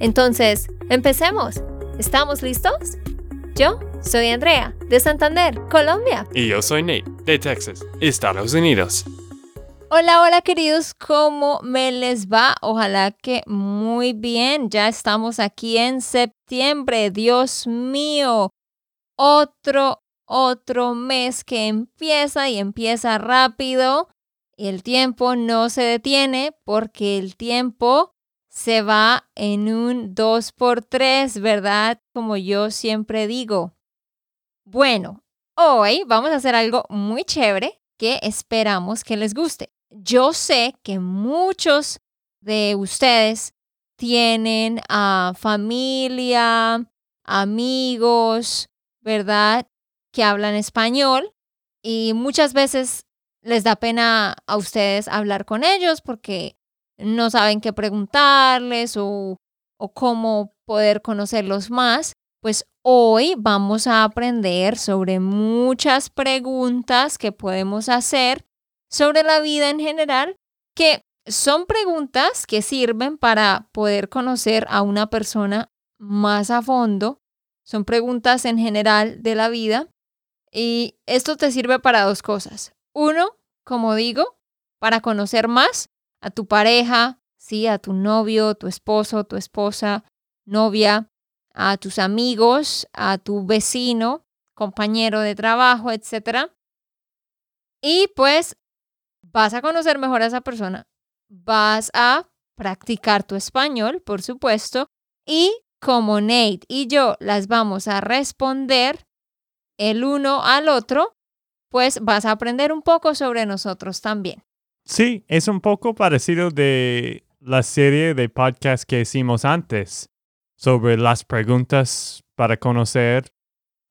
Entonces, empecemos. ¿Estamos listos? Yo soy Andrea, de Santander, Colombia. Y yo soy Nate, de Texas, Estados Unidos. Hola, hola queridos, ¿cómo me les va? Ojalá que muy bien. Ya estamos aquí en septiembre. Dios mío, otro otro mes que empieza y empieza rápido. El tiempo no se detiene porque el tiempo se va en un 2 por 3 ¿verdad? Como yo siempre digo. Bueno, hoy vamos a hacer algo muy chévere que esperamos que les guste. Yo sé que muchos de ustedes tienen a familia, amigos, ¿verdad? que hablan español y muchas veces les da pena a ustedes hablar con ellos porque no saben qué preguntarles o, o cómo poder conocerlos más. Pues hoy vamos a aprender sobre muchas preguntas que podemos hacer sobre la vida en general, que son preguntas que sirven para poder conocer a una persona más a fondo. Son preguntas en general de la vida y esto te sirve para dos cosas. Uno, como digo, para conocer más a tu pareja, sí, a tu novio, tu esposo, tu esposa, novia, a tus amigos, a tu vecino, compañero de trabajo, etc. Y pues vas a conocer mejor a esa persona, vas a practicar tu español, por supuesto, y como Nate y yo las vamos a responder, el uno al otro, pues vas a aprender un poco sobre nosotros también. Sí, es un poco parecido de la serie de podcast que hicimos antes sobre las preguntas para conocer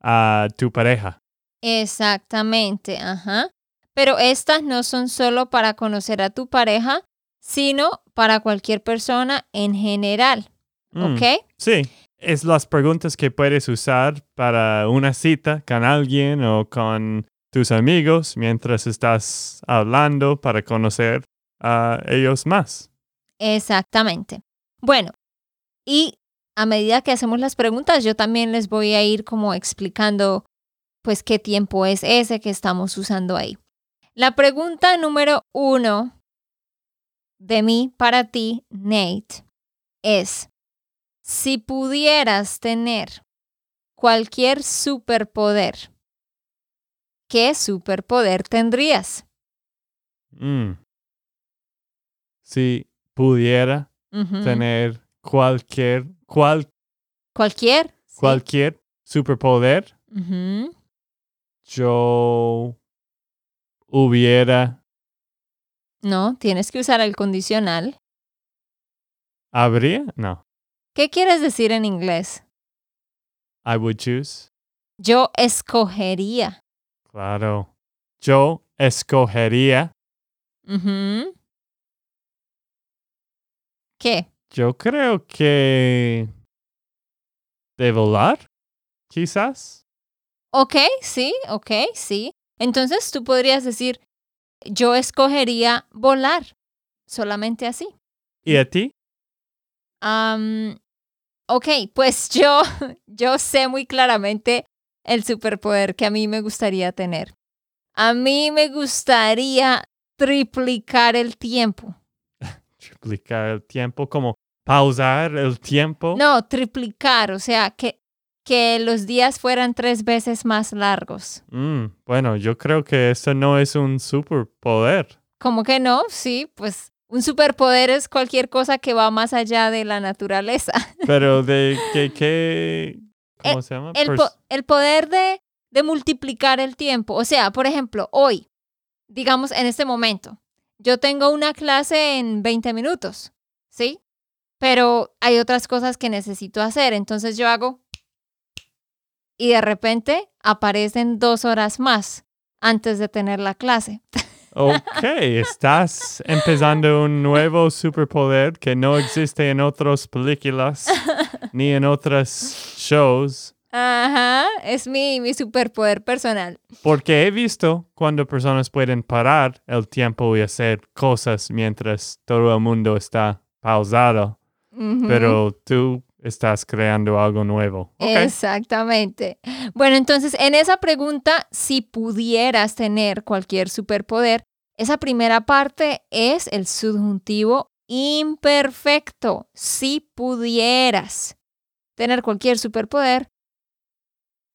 a tu pareja. Exactamente, ajá. Pero estas no son solo para conocer a tu pareja, sino para cualquier persona en general. Mm, ¿Ok? Sí es las preguntas que puedes usar para una cita con alguien o con tus amigos mientras estás hablando para conocer a ellos más. Exactamente. Bueno, y a medida que hacemos las preguntas, yo también les voy a ir como explicando pues qué tiempo es ese que estamos usando ahí. La pregunta número uno de mí para ti, Nate, es, si pudieras tener cualquier superpoder, ¿qué superpoder tendrías? Mm. Si pudiera tener cualquier, cual, cualquier, cualquier superpoder, yo hubiera. No, tienes que usar el condicional. ¿Habría? No. ¿Qué quieres decir en inglés? I would choose. Yo escogería. Claro. Yo escogería. ¿Qué? Yo creo que... ¿De volar? Quizás. Ok, sí, ok, sí. Entonces tú podrías decir, yo escogería volar. Solamente así. ¿Y a ti? Ok, pues yo, yo sé muy claramente el superpoder que a mí me gustaría tener. A mí me gustaría triplicar el tiempo. triplicar el tiempo, como pausar el tiempo. No, triplicar, o sea, que, que los días fueran tres veces más largos. Mm, bueno, yo creo que eso no es un superpoder. ¿Cómo que no? Sí, pues un superpoder es cualquier cosa que va más allá de la naturaleza. Pero de qué, ¿cómo se llama? El, poder de, de multiplicar el tiempo. O sea, por ejemplo, hoy, digamos en este momento, yo tengo una clase en 20 minutos, ¿sí? pero hay otras cosas que necesito hacer. Entonces yo hago y de repente aparecen dos horas más antes de tener la clase. Ok, estás empezando un nuevo superpoder que no existe en otras películas ni en otros shows. Ajá, es mi, mi superpoder personal. Porque he visto cuando personas pueden parar el tiempo y hacer cosas mientras todo el mundo está pausado. Pero tú estás creando algo nuevo. Exactamente. Bueno, entonces en esa pregunta, si pudieras tener cualquier superpoder, esa primera parte es el subjuntivo imperfecto. Si pudieras tener cualquier superpoder,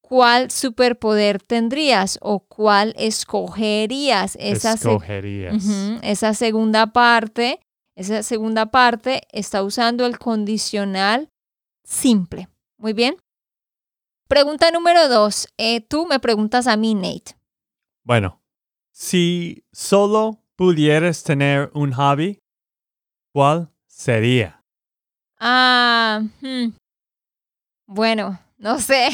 ¿cuál superpoder tendrías o cuál escogerías? Esa, se- Escogerías. Esa segunda parte, esa segunda parte está usando el condicional simple. Muy bien. Pregunta número dos. Eh, tú me preguntas a mí, Nate. Bueno, si solo pudieras tener un hobby, ¿cuál sería? Ah, hmm. bueno, no sé.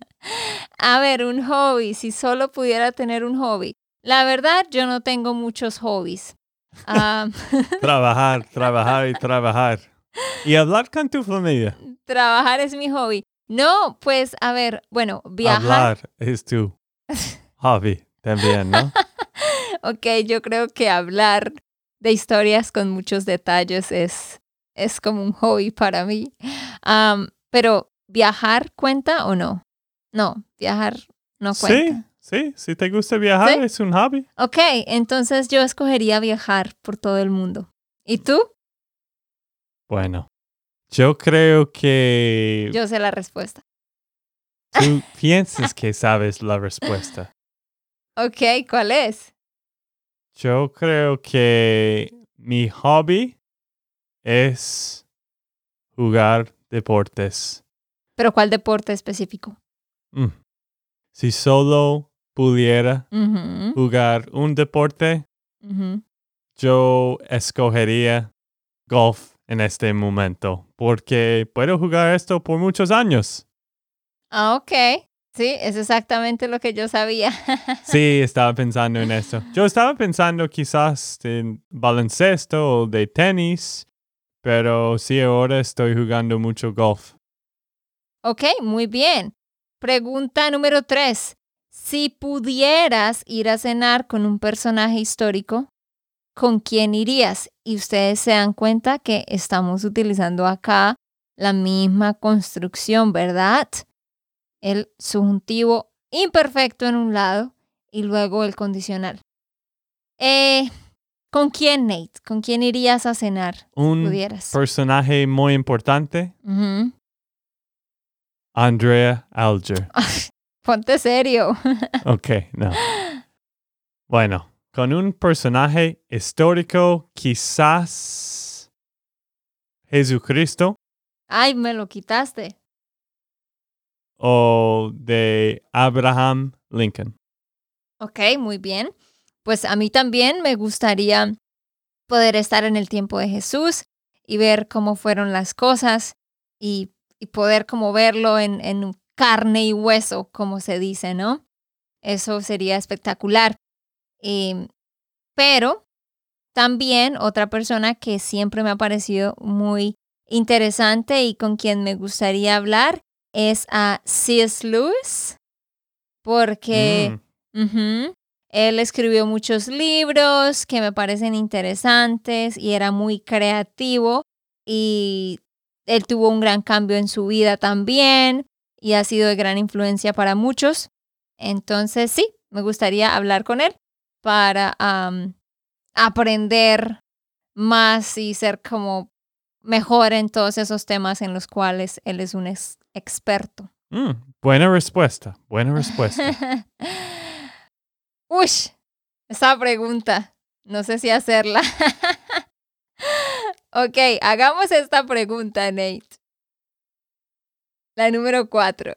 a ver, un hobby. Si solo pudiera tener un hobby. La verdad, yo no tengo muchos hobbies. Ah, Trabajar, trabajar y trabajar. Y hablar con tu familia. trabajar es mi hobby. No, pues, a ver, bueno, viajar. Hablar es tu hobby también, ¿no? Ok, yo creo que hablar de historias con muchos detalles es, es como un hobby para mí. Pero, ¿viajar cuenta o no? No, viajar no sí, cuenta. sí, si te gusta viajar, ¿Sí? es un hobby. Ok, entonces yo escogería viajar por todo el mundo. ¿Y tú? Bueno, yo creo que Yo sé la respuesta. tú piensas que sabes la respuesta. Ok, ¿cuál es? Yo creo que mi hobby es jugar deportes. ¿Pero cuál deporte específico? Mm. Si solo pudiera jugar un deporte, yo escogería golf en este momento, porque puedo jugar esto por muchos años. Ah, ok. Sí, es exactamente lo que yo sabía. Sí, estaba pensando en esto. Yo estaba pensando quizás en baloncesto o de tenis, pero sí, ahora estoy jugando mucho golf. Ok, muy bien. Pregunta número tres. Si pudieras ir a cenar con un personaje histórico, ¿con quién irías? Y ustedes se dan cuenta que estamos utilizando acá la misma construcción, ¿verdad? El subjuntivo imperfecto en un lado y luego el condicional. Eh, ¿Con quién, Nate? ¿Con quién irías a cenar? si Un pudieras. personaje muy importante. Andrea Alger. Ponte serio. Ok, no. Bueno, con un personaje histórico, quizás Jesucristo Ay, me lo quitaste. O de Abraham Lincoln. Ok, muy bien. Pues a mí también me gustaría poder estar en el tiempo de Jesús y ver cómo fueron las cosas y, y poder como verlo en, en carne y hueso, como se dice, ¿no? Eso sería espectacular. Em, pero también otra persona que siempre me ha parecido muy interesante y con quien me gustaría hablar es a C.S. Lewis, porque... Mm. Él escribió muchos libros que me parecen interesantes y era muy creativo y él tuvo un gran cambio en su vida también y ha sido de gran influencia para muchos. Entonces sí, me gustaría hablar con él para aprender más y ser como mejor en todos esos temas en los cuales él es un experto. mm, buena respuesta, buena respuesta. Uy, esa pregunta. No sé si hacerla. ok, hagamos esta pregunta, Nate. La número cuatro.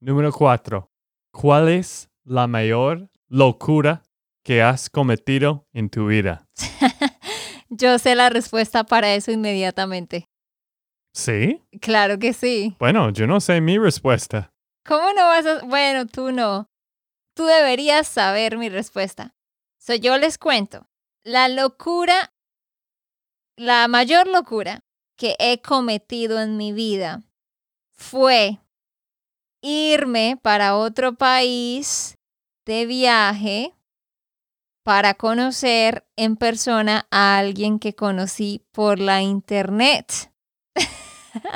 Número cuatro. ¿Cuál es la mayor locura que has cometido en tu vida? Yo sé la respuesta para eso inmediatamente. ¿Sí? Claro que sí. Bueno, yo no sé mi respuesta. ¿Cómo no vas a...? Bueno, tú no. Tú deberías saber mi respuesta. So, yo les cuento. La locura, la mayor locura que he cometido en mi vida fue irme para otro país de viaje para conocer en persona a alguien que conocí por la internet.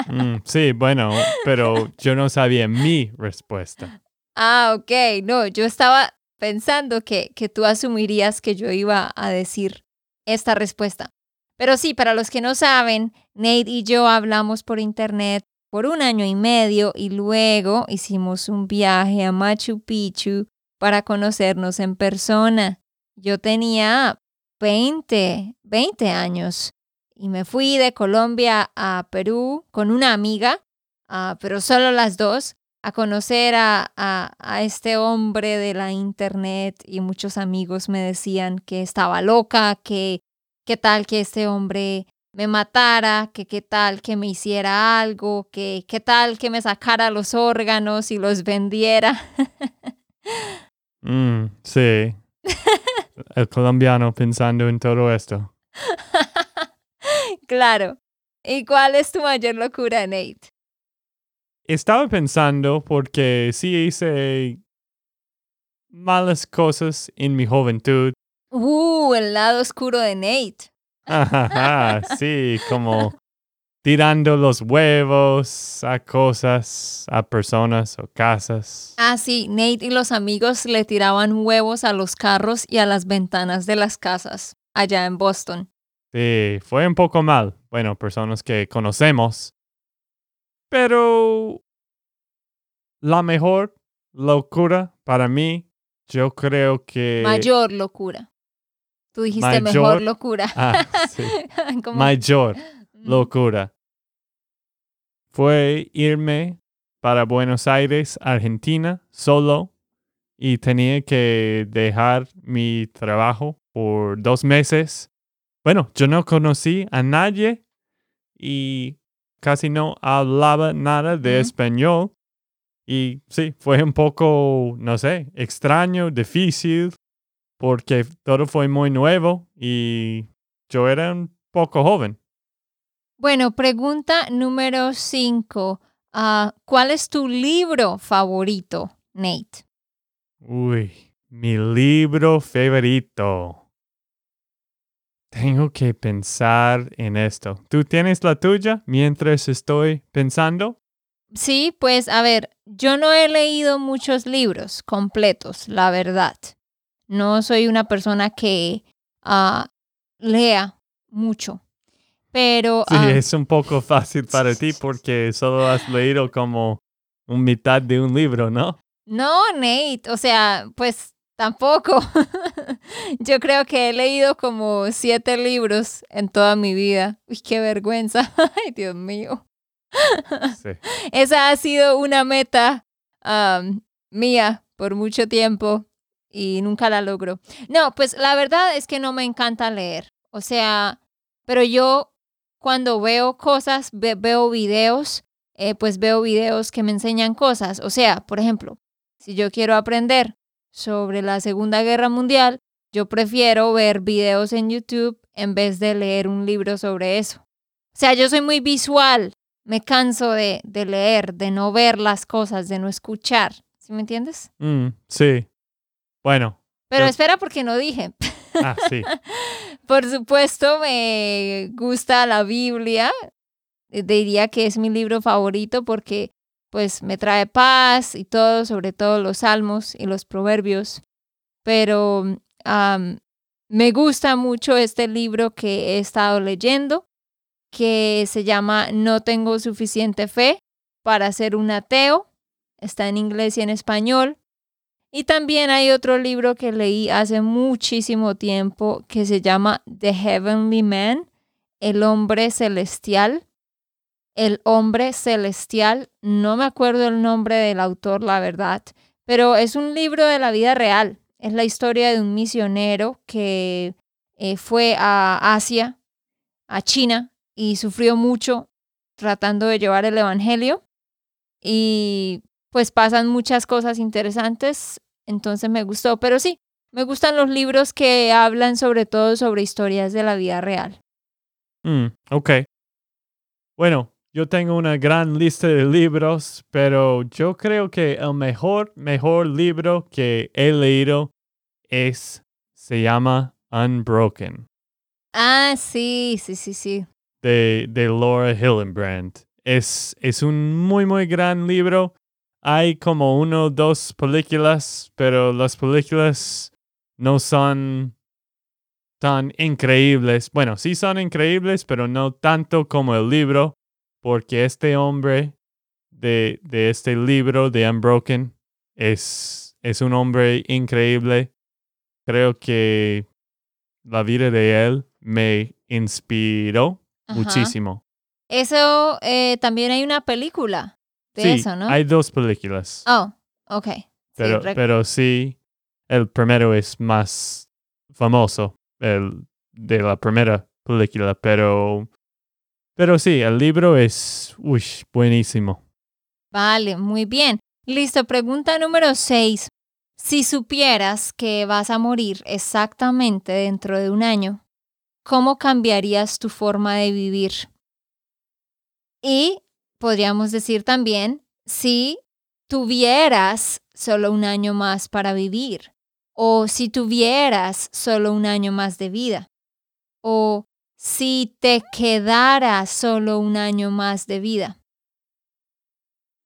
Mm, sí, bueno, pero yo no sabía mi respuesta. Ah, ok. No, yo estaba pensando que, que tú asumirías que yo iba a decir esta respuesta. Pero sí, para los que no saben, Nate y yo hablamos por internet por un año y medio y luego hicimos un viaje a Machu Picchu para conocernos en persona. Yo tenía 20, 20 años y me fui de Colombia a Perú con una amiga, ah, pero solo las dos, a conocer a, a, este hombre de la internet y muchos amigos me decían que estaba loca, que qué tal que este hombre me matara, que qué tal que me hiciera algo, que qué tal que me sacara los órganos y los vendiera. Mm, sí. El colombiano pensando en todo esto. Claro. ¿Y cuál es tu mayor locura, Nate? Estaba pensando porque sí hice malas cosas en mi juventud. Uh, el lado oscuro de Nate. sí, como tirando los huevos a cosas, a personas o casas. Ah, sí, Nate y los amigos le tiraban huevos a los carros y a las ventanas de las casas allá en Boston. Sí, fue un poco mal. Bueno, personas que conocemos. Pero la mejor locura para mí, yo creo que... Mayor locura. Tú dijiste mejor locura. Ah, sí. Mayor locura. Fue irme para Buenos Aires, Argentina, solo y tenía que dejar mi trabajo por dos meses. Bueno, yo no conocí a nadie y casi no hablaba nada de español. Y sí, fue un poco, no sé, extraño, difícil, porque todo fue muy nuevo y yo era un poco joven. Bueno, pregunta número cinco. Ah, ¿Cuál es tu libro favorito, Nate? Uy, mi libro favorito. Tengo que pensar en esto. ¿Tú tienes la tuya mientras estoy pensando? Sí, pues a ver, yo no he leído muchos libros completos, la verdad. No soy una persona que uh, lea mucho. Pero. Sí, es un poco fácil para ti porque solo has leído como un mitad de un libro, ¿no? No, Nate. O sea, pues tampoco. Yo creo que he leído como siete libros en toda mi vida. Uy, qué vergüenza. Ay, Dios mío. Sí. Esa ha sido una meta mía por mucho tiempo y nunca la logro. No, pues la verdad es que no me encanta leer. O sea, pero yo cuando veo cosas, veo videos, eh, pues veo videos que me enseñan cosas. O sea, por ejemplo, si yo quiero aprender sobre la Segunda Guerra Mundial, yo prefiero ver videos en YouTube en vez de leer un libro sobre eso. O sea, yo soy muy visual, me canso de, de leer, de no ver las cosas, de no escuchar. ¿Sí me entiendes? Mm, sí, bueno. Pero espera porque no dije. Ah, sí. Por supuesto, me gusta la Biblia. Diría que es mi libro favorito porque pues me trae paz y todo, sobre todo los salmos y los proverbios. Pero me gusta mucho este libro que he estado leyendo, que se llama No tengo suficiente fe para ser un ateo. Está en inglés y en español. Y también hay otro libro que leí hace muchísimo tiempo que se llama The Heavenly Man, El hombre celestial. El hombre celestial, no me acuerdo el nombre del autor, la verdad, pero es un libro de la vida real. Es la historia de un misionero que eh, fue a Asia, a China, y sufrió mucho tratando de llevar el Evangelio y pues pasan muchas cosas interesantes, entonces me gustó, pero sí, me gustan los libros que hablan sobre todo sobre historias de la vida real. Mm, ok. Bueno, yo tengo una gran lista de libros, pero yo creo que el mejor, mejor libro que he leído es, se llama Unbroken. Ah, sí, sí, sí, sí. De, de Laura Hillenbrand. Es, es un muy, muy gran libro. Hay como uno o dos películas, pero las películas no son tan increíbles. Bueno, sí son increíbles, pero no tanto como el libro, porque este hombre de, de este libro de Unbroken es, es un hombre increíble. Creo que la vida de él me inspiró Ajá. muchísimo. Eso eh, también hay una película de sí, eso, ¿no? hay dos películas, Oh, ok. Sí, pero, rec- pero sí, el primero es más famoso, el de la primera película, pero, pero sí, el libro es uy, buenísimo. Vale, muy bien. Listo, pregunta número 6. Si supieras que vas a morir exactamente dentro de un año, ¿cómo cambiarías tu forma de vivir? Y podríamos decir también, si tuvieras solo un año más para vivir, o si tuvieras solo un año más de vida, o si te quedara solo un año más de vida.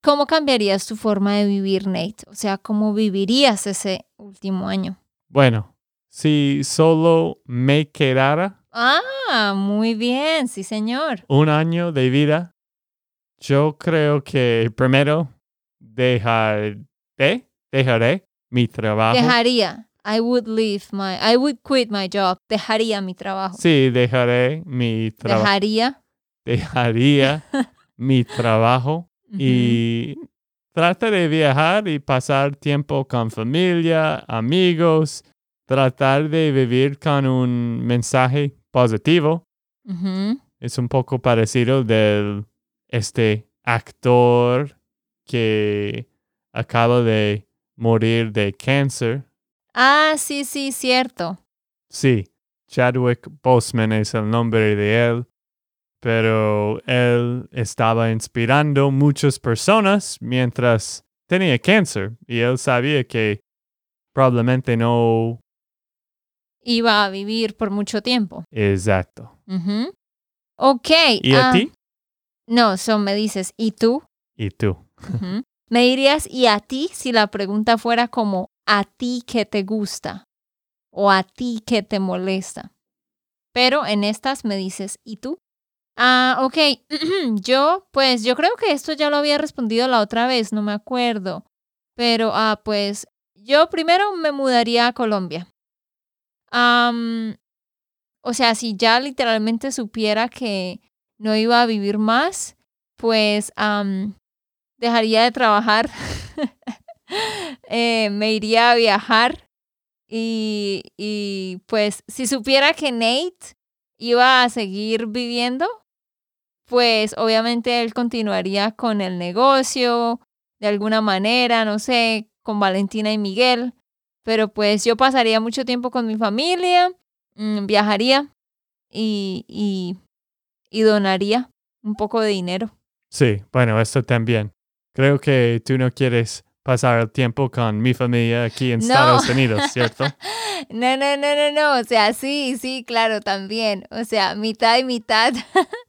¿Cómo cambiarías tu forma de vivir, Nate? O sea, ¿cómo vivirías ese último año? Bueno, si solo me quedara Ah, muy bien, sí, señor. un año de vida, yo creo que primero dejaré, dejaré mi trabajo. Dejaría. I would leave my, I would quit my job. Dejaría mi trabajo. Sí, dejaré mi trabajo. Dejaría. Dejaría mi trabajo y trata de viajar y pasar tiempo con familia, amigos, tratar de vivir con un mensaje positivo. Es un poco parecido del este actor que acaba de morir de cáncer. Ah, sí, sí, cierto. Sí, Chadwick Boseman es el nombre de él, pero él estaba inspirando muchas personas mientras tenía cáncer y él sabía que probablemente no Iba a vivir por mucho tiempo. exacto. Ujú. Ok. ¿Y a ah, ti? No, so me dices, ¿y tú? ¿Y tú? Me dirías, ¿y a ti? Si la pregunta fuera como, ¿a ti qué te gusta? O ¿a ti qué te molesta? Pero en estas me dices, ¿y tú? Ah, ok. yo, pues yo creo que esto ya lo había respondido la otra vez, no me acuerdo. Pero, ah, pues yo primero me mudaría a Colombia. Am, o sea, si ya literalmente supiera que no iba a vivir más, pues am, dejaría de trabajar, eh, me iría a viajar y, y pues si supiera que Nate iba a seguir viviendo, pues obviamente él continuaría con el negocio de alguna manera, no sé, con Valentina y Miguel, pero pues yo pasaría mucho tiempo con mi familia, mm, viajaría y, y, y donaría un poco de dinero. Sí, bueno, esto también. Creo que tú no quieres pasar el tiempo con mi familia aquí en No. Estados Unidos, ¿cierto? No, no, no, no, no. O sea, sí, sí, claro, también. O sea, mitad y mitad.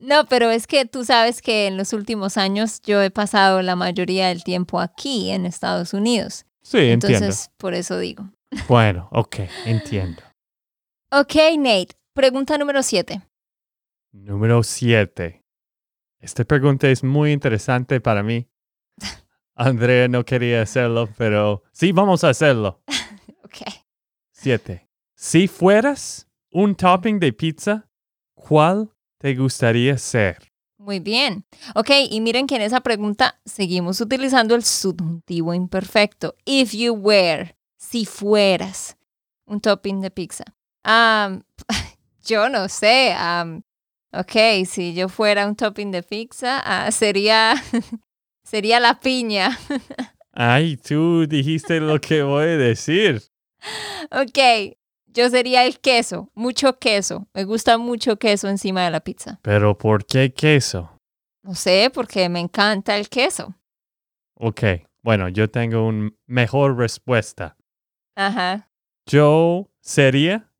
No, pero es que tú sabes que en los últimos años yo he pasado la mayoría del tiempo aquí en Estados Unidos. Sí, entiendo. Entonces, por eso digo. Bueno, ok, entiendo. Ok, Nate. Pregunta número siete. Número 7. Esta pregunta es muy interesante para mí. Andrea no quería hacerlo, pero sí, vamos a hacerlo. Ok. 7. Si fueras un topping de pizza, ¿cuál te gustaría ser? Muy bien. Ok, y miren que en esa pregunta seguimos utilizando el subjuntivo imperfecto. If you were, si fueras un topping de pizza. Am, yo no sé. Ok, si yo fuera un topping de pizza, ah, sería, sería la piña. Ay, tú dijiste lo que voy a decir. Ok, yo sería el queso, mucho queso. Me gusta mucho queso encima de la pizza. Pero ¿por qué queso? No sé, porque me encanta el queso. Ok, bueno, yo tengo una mejor respuesta. Ajá. Yo sería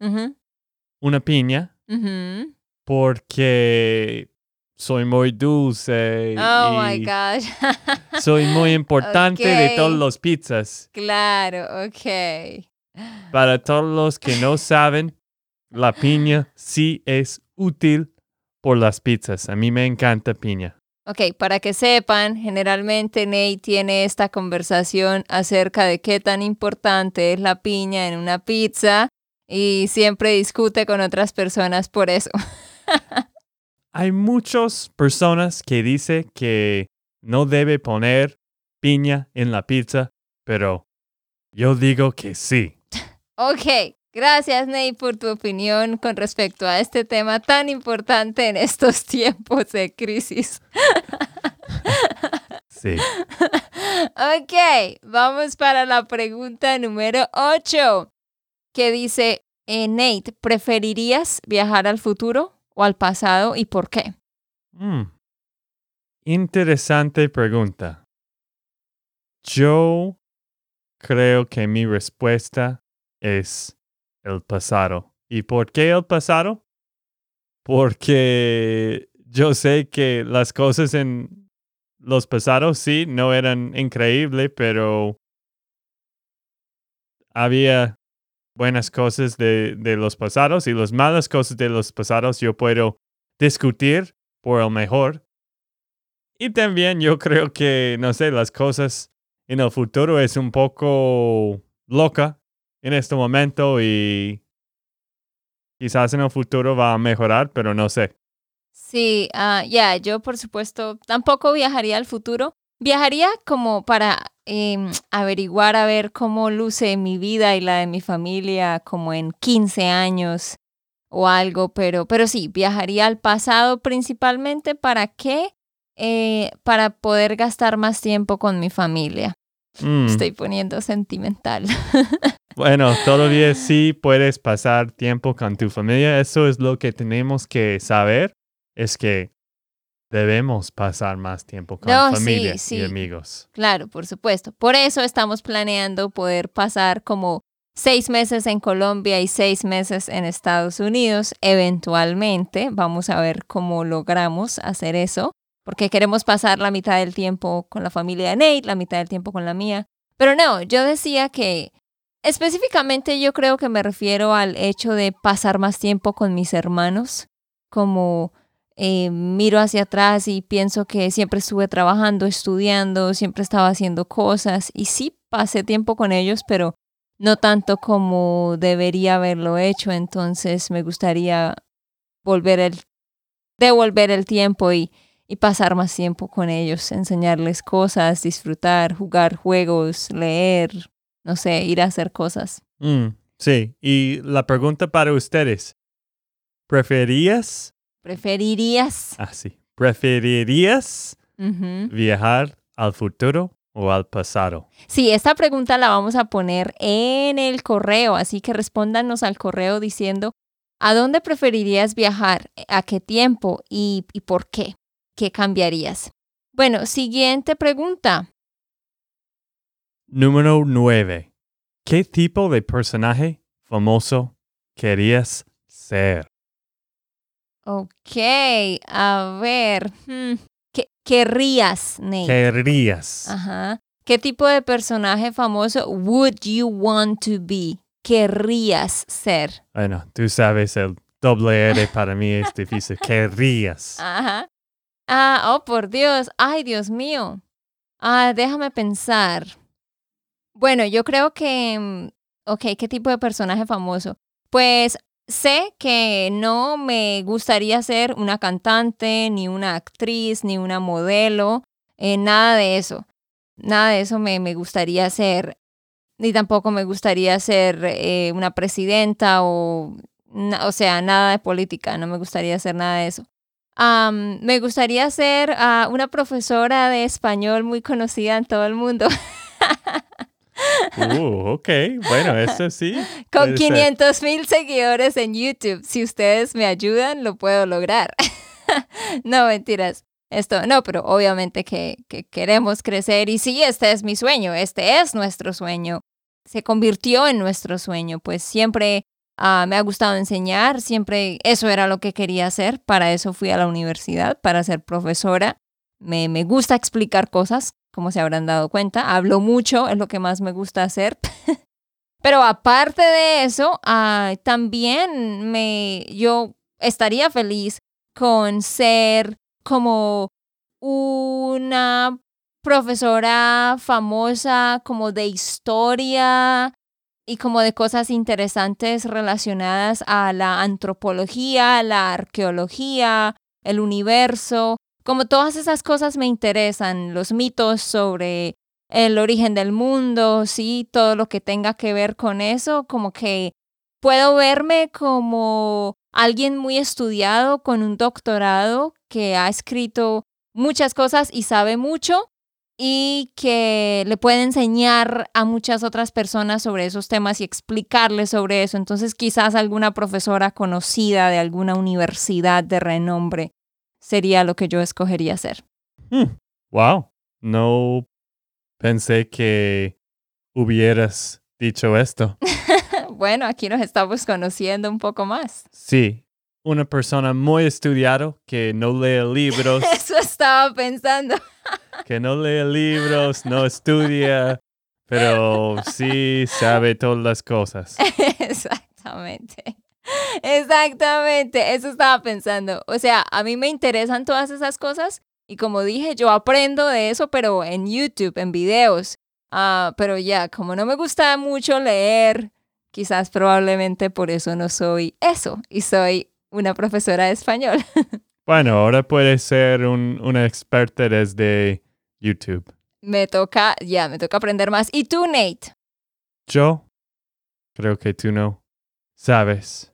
una piña ujú. Porque soy muy dulce Oh my y gosh. soy muy importante de todas las pizzas. claro, ok. Para todos los que no saben, la piña sí es útil por las pizzas. A mí me encanta piña. Ok, para que sepan, generalmente Nate tiene esta conversación acerca de qué tan importante es la piña en una pizza y siempre discute con otras personas por eso. Hay muchas personas que dicen que no debe poner piña en la pizza, pero yo digo que sí. Ok, gracias Nate por tu opinión con respecto a este tema tan importante en estos tiempos de crisis. Sí. Ok, vamos para la pregunta número 8, que dice, eh, Nate, ¿preferirías viajar al futuro o al pasado y por qué? Mm. Interesante pregunta. Yo creo que mi respuesta es el pasado. ¿Y por qué el pasado? Porque yo sé que las cosas en los pasados sí no eran increíbles, pero había buenas cosas de, de los pasados y las malas cosas de los pasados yo puedo discutir por el mejor. Y también yo creo que, no sé, las cosas en el futuro es un poco loca en este momento y quizás en el futuro va a mejorar, pero no sé. Sí, ah, ya, yo por supuesto tampoco viajaría al futuro. Viajaría como para em, averiguar a ver cómo luce mi vida y la de mi familia como en 15 años o algo, pero, pero sí, viajaría al pasado principalmente para qué? Eh, para poder gastar más tiempo con mi familia. Mm, Estoy poniendo sentimental. Bueno, todavía sí puedes pasar tiempo con tu familia. Eso es lo que tenemos que saber, es que debemos pasar más tiempo con No, sí, familia sí. y amigos. Claro, por supuesto. Por eso estamos planeando poder pasar como seis meses en Colombia y seis meses en Estados Unidos. Eventualmente vamos a ver cómo logramos hacer eso, porque queremos pasar la mitad del tiempo con la familia de Nate, la mitad del tiempo con la mía. Pero no, yo decía que específicamente yo creo que me refiero al hecho de pasar más tiempo con mis hermanos, como eh, miro hacia atrás y pienso que siempre estuve trabajando, estudiando, siempre estaba haciendo cosas y sí pasé tiempo con ellos, pero no tanto como debería haberlo hecho, entonces me gustaría volver el, devolver el tiempo y, y pasar más tiempo con ellos, enseñarles cosas, disfrutar, jugar juegos, leer, no sé, ir a hacer cosas. Mm, sí, y la pregunta para ustedes, ¿preferías, ¿Preferirías? ah, sí, ¿preferirías viajar al futuro o al pasado? Sí, esta pregunta la vamos a poner en el correo, así que respóndanos al correo diciendo ¿a dónde preferirías viajar? ¿A qué tiempo? ¿Y, y por qué? ¿Qué cambiarías? Bueno, siguiente pregunta. Número 9. ¿Qué tipo de personaje famoso querías ser? Ok, a ver. hmm, ¿Qué querrías, Nate? Querrías. Ajá. ¿Qué tipo de personaje famoso would you want to be? Querrías ser. Bueno, tú sabes, el doble R para mí es difícil. Querrías. Ajá. Ah, oh, por Dios. Ay, Dios mío. Ah, déjame pensar. Bueno, yo creo que... mm, Ok, ¿qué tipo de personaje famoso? Pues sé que no me gustaría ser una cantante, ni una actriz, ni una modelo, eh, nada de eso. Nada de eso me, me gustaría ser. Ni tampoco me gustaría ser eh, una presidenta o, o sea, nada de política. No me gustaría hacer nada de eso. Am, me gustaría ser ah, una profesora de español muy conocida en todo el mundo, Uh, ok, bueno, eso sí. con puede ser. 500 mil seguidores en YouTube. Si ustedes me ayudan, lo puedo lograr. no, mentiras. Esto, no, pero obviamente que, que queremos crecer y sí, este es mi sueño, este es nuestro sueño. Se convirtió en nuestro sueño, pues siempre ah, me ha gustado enseñar, siempre eso era lo que quería hacer, para eso fui a la universidad, para ser profesora. Me, me gusta explicar cosas, como se habrán dado cuenta, hablo mucho, es lo que más me gusta hacer. Pero aparte de eso, ah, también me, yo estaría feliz con ser como una profesora famosa como de historia y como de cosas interesantes relacionadas a la antropología, la arqueología, el universo. Como todas esas cosas me interesan, los mitos sobre el origen del mundo, sí, todo lo que tenga que ver con eso, como que puedo verme como alguien muy estudiado con un doctorado que ha escrito muchas cosas y sabe mucho y que le puede enseñar a muchas otras personas sobre esos temas y explicarles sobre eso. Entonces quizás alguna profesora conocida de alguna universidad de renombre sería lo que yo escogería hacer. Hmm, Wow, no pensé que hubieras dicho esto. bueno, aquí nos estamos conociendo un poco más. Sí, una persona muy estudiado que no lee libros, Eso estaba pensando. que no lee libros, no estudia, pero sí sabe todas las cosas. Exactamente. Exactamente, eso estaba pensando. O sea, a mí me interesan todas esas cosas y como dije, yo aprendo de eso, pero en YouTube, en videos. Ah, pero ya, como no me gusta mucho leer, quizás probablemente por eso no soy eso y soy una profesora de español. Bueno, ahora puedes ser un, una experta desde YouTube. me toca, ya, me toca aprender más. ¿Y tú, Nate? Yo creo que tú no sabes.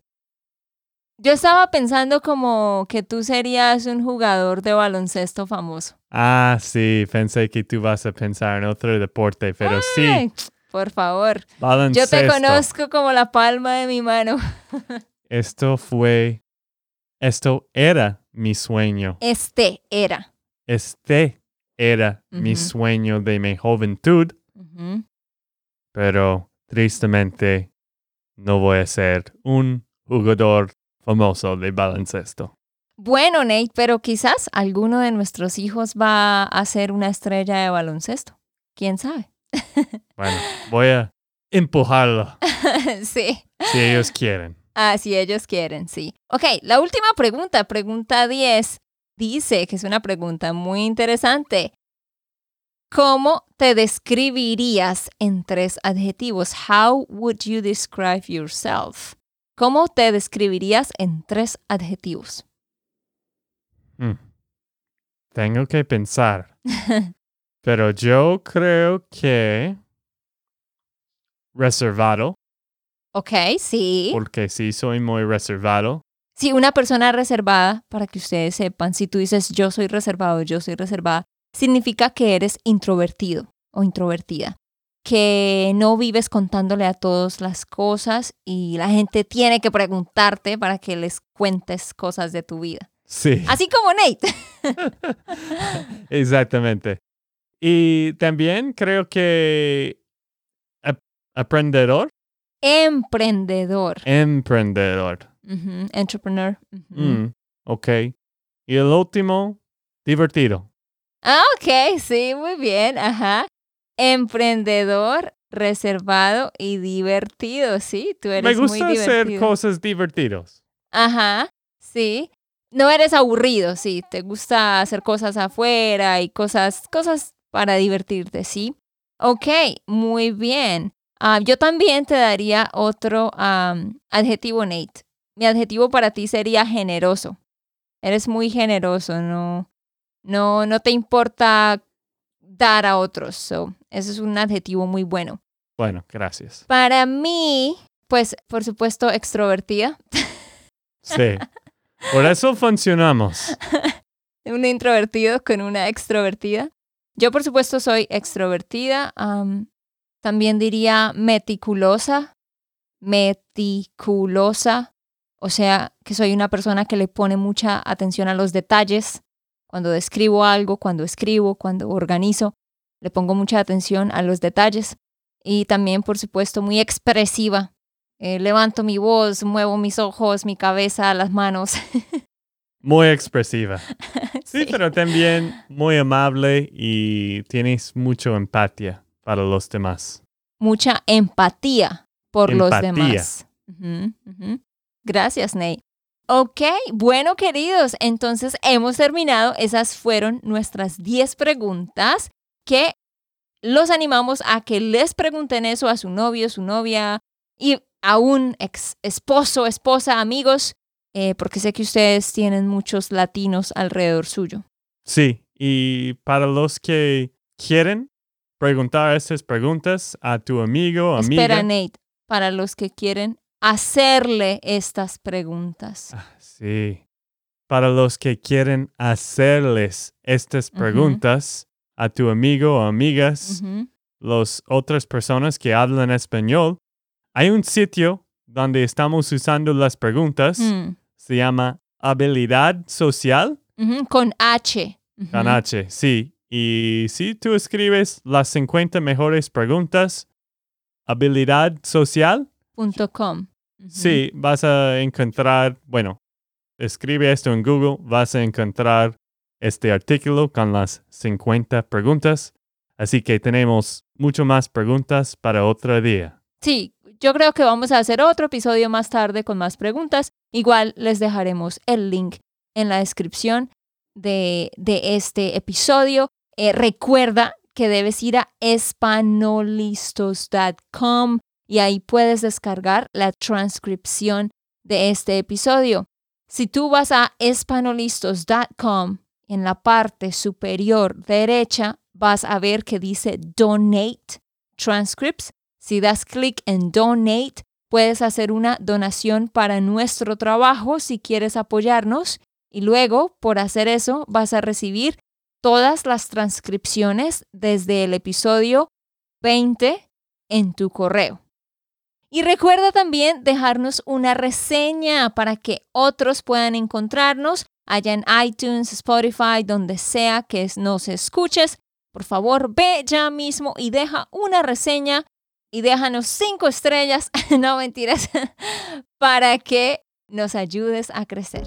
Yo estaba pensando como que tú serías un jugador de baloncesto famoso. Ah, sí, pensé que tú vas a pensar en otro deporte, pero sí, Por favor. Yo baloncesto. te conozco como la palma de mi mano. Esto fue, esto era mi sueño. Este era. Este era mi sueño de mi juventud, pero tristemente no voy a ser un jugador famoso de baloncesto. Bueno, Nate, pero quizás alguno de nuestros hijos va a ser una estrella de baloncesto. ¿Quién sabe? Bueno, voy a empujarlo sí. si ellos quieren. Ah, si ellos quieren, sí. Ok, la última pregunta, pregunta 10, dice que es una pregunta muy interesante. ¿Cómo te describirías en tres adjetivos? How would you describe yourself? ¿Cómo te describirías en tres adjetivos? Hmm. Tengo que pensar. Pero yo creo que reservado, Ok, sí. porque sí soy muy reservado. Sí, una persona reservada, para que ustedes sepan, si tú dices yo soy reservado, yo soy reservada, significa que eres introvertido o introvertida, que no vives contándole a todos las cosas y la gente tiene que preguntarte para que les cuentes cosas de tu vida. Sí, Así como Nate. exactamente. Y también creo que ap- aprendedor, Emprendedor. emprendedor. Entrepreneur. Mm, ok. Y el último, divertido. Ah, ok, sí, muy bien, ajá. Emprendedor, reservado y divertido, sí, tú eres Me muy gusta hacer cosas divertidas. Ajá, sí. No eres aburrido, sí, te gusta hacer cosas afuera y cosas, cosas para divertirte, sí. Ok, muy bien. Ah, yo también te daría otro adjetivo, Nate. Mi adjetivo para ti sería generoso. Eres muy generoso, no, no, no te importa dar a otros. So, ese es un adjetivo muy bueno. Bueno, gracias. Para mí, pues, por supuesto, extrovertida. Sí. Por eso funcionamos. un introvertido con una extrovertida. Yo, por supuesto, soy extrovertida. también diría meticulosa. Meticulosa. O sea, que soy una persona que le pone mucha atención a los detalles. Cuando describo algo, cuando escribo, cuando organizo, le pongo mucha atención a los detalles. Y también, por supuesto, muy expresiva. Eh, levanto mi voz, muevo mis ojos, mi cabeza, las manos. Muy expresiva. Sí, pero también muy amable y tienes mucha empatía para los demás. Mucha empatía por los demás. Gracias, Nate. Ok, bueno queridos, entonces hemos terminado. Esas fueron nuestras 10 preguntas que los animamos a que les pregunten eso a su novio, su novia y a un ex esposo, esposa, amigos, eh, porque sé que ustedes tienen muchos latinos alrededor suyo. Sí, y para los que quieren preguntar estas preguntas a tu amigo, amiga. Espera, Nate, para los que quieren hacerle estas preguntas. Ah, sí. Para los que quieren hacerles estas preguntas a tu amigo o amigas, las otras personas que hablan español, hay un sitio donde estamos usando las preguntas. Mm. Se llama habilidad social. con H. Con H, sí. Y si tú escribes las 50 mejores preguntas, habilidad Sí, vas a encontrar, bueno, escribe esto en Google, vas a encontrar este artículo con las 50 preguntas. Así que tenemos mucho más preguntas para otro día. Sí, yo creo que vamos a hacer otro episodio más tarde con más preguntas. Igual les dejaremos el link en la descripción de, este episodio. Eh, recuerda que debes ir a espanolistos.com y ahí puedes descargar la transcripción de este episodio. Si tú vas a espanolistos.com, en la parte superior derecha vas a ver que dice Donate Transcripts. Si das clic en Donate, puedes hacer una donación para nuestro trabajo si quieres apoyarnos y luego, por hacer eso, vas a recibir todas las transcripciones desde el episodio 20 en tu correo. Y recuerda también dejarnos una reseña para que otros puedan encontrarnos allá en iTunes, Spotify, donde sea que nos escuches. Por favor, ve ya mismo y deja una reseña y déjanos cinco estrellas, no mentiras, para que nos ayudes a crecer.